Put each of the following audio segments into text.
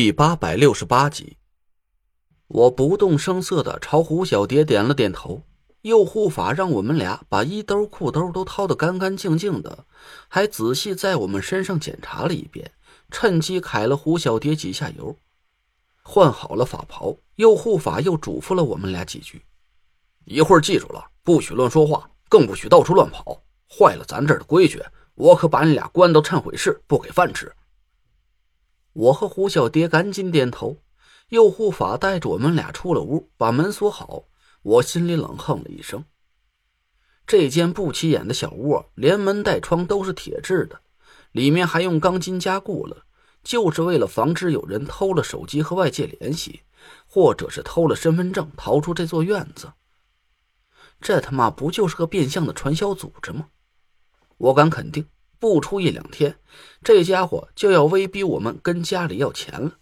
第八百六十八集，我不动声色的朝胡小蝶点了点头。右护法让我们俩把衣兜、裤兜都掏得干干净净的，还仔细在我们身上检查了一遍，趁机揩了胡小蝶几下油。换好了法袍，右护法又嘱咐了我们俩几句：一会儿记住了，不许乱说话，更不许到处乱跑，坏了咱这儿的规矩，我可把你俩关到忏悔室，不给饭吃。我和胡小蝶赶紧点头，右护法带着我们俩出了屋，把门锁好。我心里冷哼了一声。这间不起眼的小屋，连门带窗都是铁制的，里面还用钢筋加固了，就是为了防止有人偷了手机和外界联系，或者是偷了身份证逃出这座院子。这他妈不就是个变相的传销组织吗？我敢肯定。不出一两天，这家伙就要威逼我们跟家里要钱了。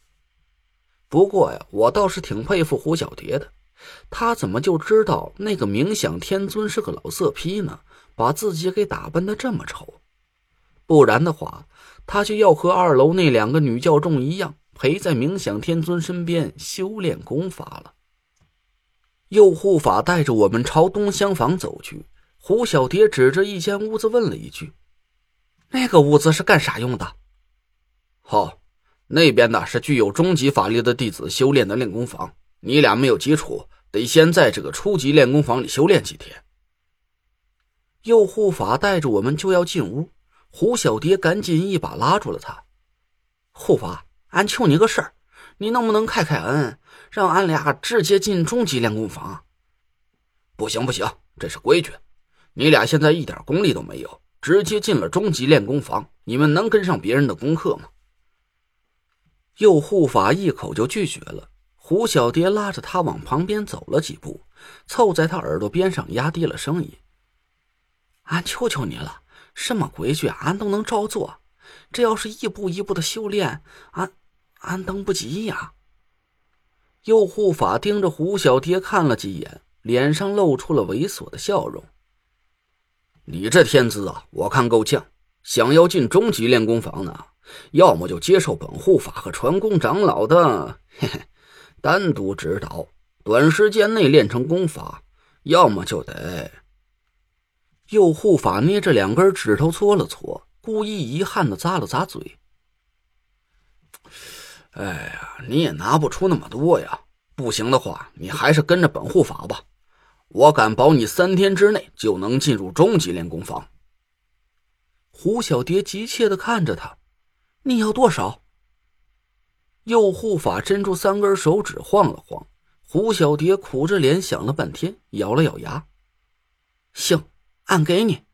不过呀，我倒是挺佩服胡小蝶的，他怎么就知道那个冥想天尊是个老色批呢？把自己给打扮的这么丑，不然的话，他就要和二楼那两个女教众一样，陪在冥想天尊身边修炼功法了。右护法带着我们朝东厢房走去，胡小蝶指着一间屋子问了一句。那个屋子是干啥用的？好，那边的是具有终极法力的弟子修炼的练功房。你俩没有基础，得先在这个初级练功房里修炼几天。右护法带着我们就要进屋，胡小蝶赶紧一把拉住了他。护法，俺求你个事儿，你能不能开开恩，让俺俩直接进终极练功房？不行不行，这是规矩。你俩现在一点功力都没有。直接进了终极练功房，你们能跟上别人的功课吗？右护法一口就拒绝了。胡小蝶拉着他往旁边走了几步，凑在他耳朵边上压低了声音：“俺求求你了，什么规矩俺都能照做，这要是一步一步的修炼，俺俺等不及呀。”右护法盯着胡小蝶看了几眼，脸上露出了猥琐的笑容。你这天资啊，我看够呛。想要进中级练功房呢，要么就接受本护法和传功长老的嘿嘿单独指导，短时间内练成功法；要么就得……右护法捏着两根指头搓了搓，故意遗憾的咂了咂嘴。哎呀，你也拿不出那么多呀！不行的话，你还是跟着本护法吧。我敢保你三天之内就能进入终极练功房。胡小蝶急切的看着他，你要多少？右护法伸出三根手指晃了晃，胡小蝶苦着脸想了半天，咬了咬牙，行，俺给你。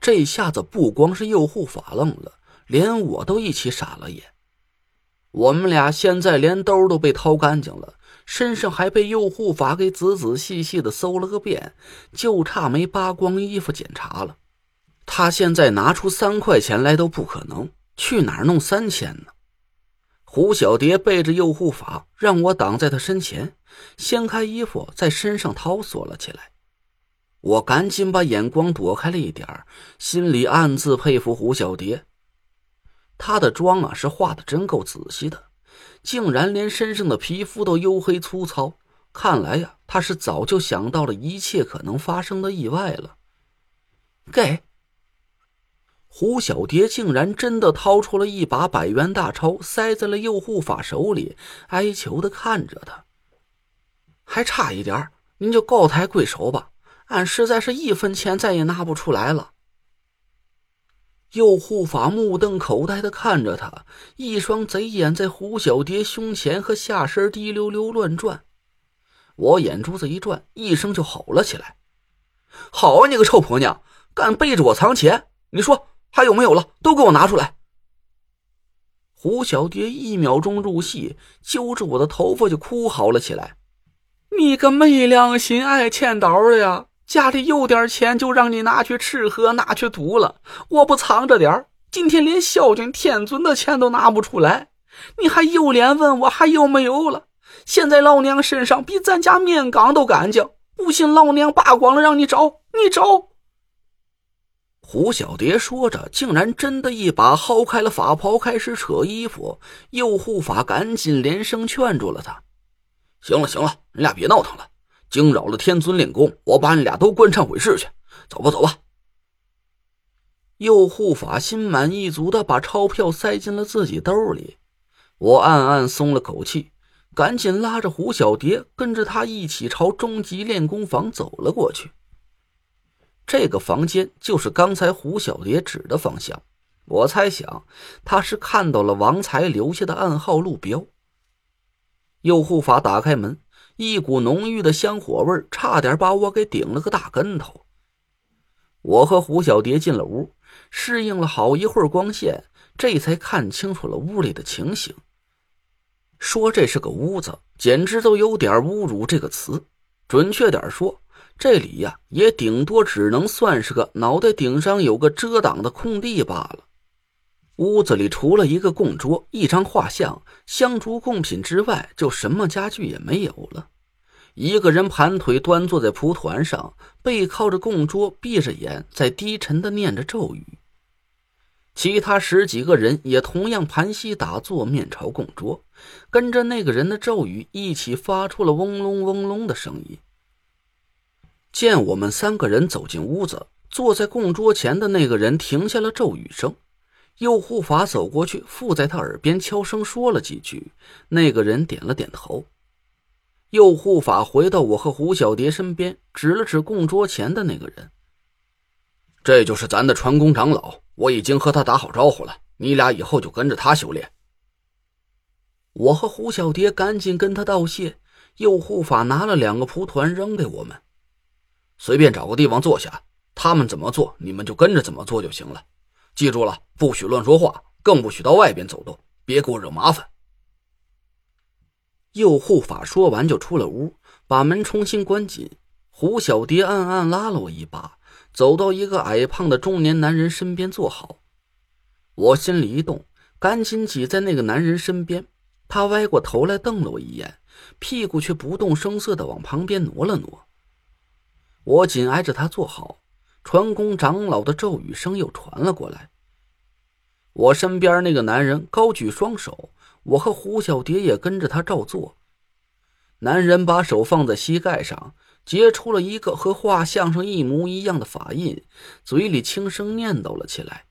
这下子不光是右护法愣了，连我都一起傻了眼。我们俩现在连兜都被掏干净了。身上还被右护法给仔仔细细的搜了个遍，就差没扒光衣服检查了。他现在拿出三块钱来都不可能，去哪儿弄三千呢？胡小蝶背着右护法，让我挡在他身前，掀开衣服在身上掏索了起来。我赶紧把眼光躲开了一点心里暗自佩服胡小蝶，她的妆啊是化的真够仔细的。竟然连身上的皮肤都黝黑粗糙，看来呀，他是早就想到了一切可能发生的意外了。给胡小蝶竟然真的掏出了一把百元大钞，塞在了右护法手里，哀求的看着他。还差一点您就高抬贵手吧，俺实在是一分钱再也拿不出来了。右护法目瞪口呆的看着他，一双贼眼在胡小蝶胸前和下身滴溜溜乱转。我眼珠子一转，一声就吼了起来：“好啊，你个臭婆娘，敢背着我藏钱！你说还有没有了？都给我拿出来！”胡小蝶一秒钟入戏，揪着我的头发就哭嚎了起来：“你个没良心、爱欠刀的呀！”家里有点钱，就让你拿去吃喝，拿去赌了。我不藏着点今天连孝敬天尊的钱都拿不出来，你还有脸问我还有没有了？现在老娘身上比咱家面缸都干净，不信老娘扒光了让你找，你找。胡小蝶说着，竟然真的一把薅开了法袍，开始扯衣服。右护法赶紧连声劝住了他：“行了，行了，你俩别闹腾了，惊扰了天尊练功，我把你俩都关忏悔室去。走吧，走吧。”右护法心满意足的把钞票塞进了自己兜里，我暗暗松了口气，赶紧拉着胡小蝶跟着他一起朝终极练功房走了过去。这个房间就是刚才胡小蝶指的方向，我猜想他是看到了王才留下的暗号路标。右护法打开门，一股浓郁的香火味差点把我给顶了个大跟头。我和胡小蝶进了屋。适应了好一会儿光线，这才看清楚了屋里的情形。说这是个屋子，简直都有点侮辱这个词。准确点说，这里呀，也顶多只能算是个脑袋顶上有个遮挡的空地罢了。屋子里除了一个供桌、一张画像、香烛贡品之外，就什么家具也没有了。一个人盘腿端坐在蒲团上，背靠着供桌，闭着眼，在低沉的念着咒语。其他十几个人也同样盘膝打坐，面朝供桌，跟着那个人的咒语一起发出了嗡隆嗡隆的声音。见我们三个人走进屋子，坐在供桌前的那个人停下了咒语声，右护法走过去，附在他耳边悄声说了几句。那个人点了点头。右护法回到我和胡小蝶身边，指了指供桌前的那个人：“这就是咱的传功长老，我已经和他打好招呼了，你俩以后就跟着他修炼。”我和胡小蝶赶紧跟他道谢。右护法拿了两个蒲团扔给我们：“随便找个地方坐下，他们怎么做，你们就跟着怎么做就行了。记住了，不许乱说话，更不许到外边走动，别给我惹麻烦。”右护法说完就出了屋，把门重新关紧。胡小蝶暗暗拉了我一把，走到一个矮胖的中年男人身边坐好。我心里一动，赶紧挤在那个男人身边。他歪过头来瞪了我一眼，屁股却不动声色地往旁边挪了挪。我紧挨着他坐好，传功长老的咒语声又传了过来。我身边那个男人高举双手。我和胡小蝶也跟着他照做。男人把手放在膝盖上，结出了一个和画像上一模一样的法印，嘴里轻声念叨了起来。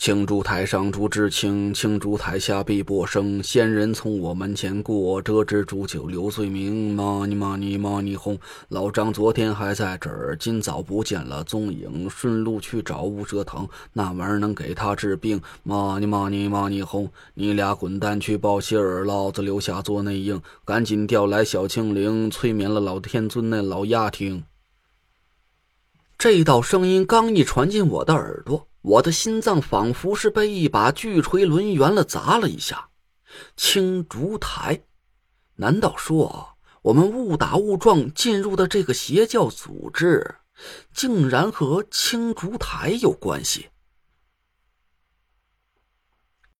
青竹台上竹枝青，青竹台下碧波生。仙人从我门前过，这支烛酒留罪名。玛尼玛尼玛尼哄，老张昨天还在这儿，今早不见了踪影。顺路去找乌蛇藤，那玩意儿能给他治病。玛尼玛尼玛尼哄，你俩滚蛋去报信儿，老子留下做内应。赶紧调来小青灵，催眠了老天尊那老丫听。这道声音刚一传进我的耳朵。我的心脏仿佛是被一把巨锤抡圆了砸了一下。青竹台，难道说我们误打误撞进入的这个邪教组织，竟然和青竹台有关系？